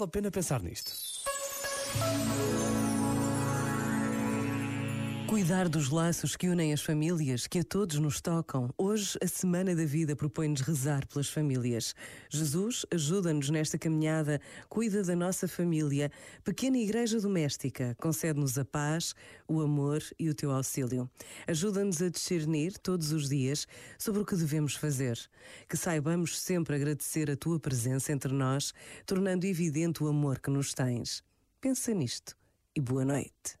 Vale a pena pensar nisto. Cuidar dos laços que unem as famílias, que a todos nos tocam. Hoje, a Semana da Vida propõe-nos rezar pelas famílias. Jesus ajuda-nos nesta caminhada, cuida da nossa família. Pequena Igreja Doméstica, concede-nos a paz, o amor e o teu auxílio. Ajuda-nos a discernir todos os dias sobre o que devemos fazer. Que saibamos sempre agradecer a tua presença entre nós, tornando evidente o amor que nos tens. Pensa nisto e boa noite.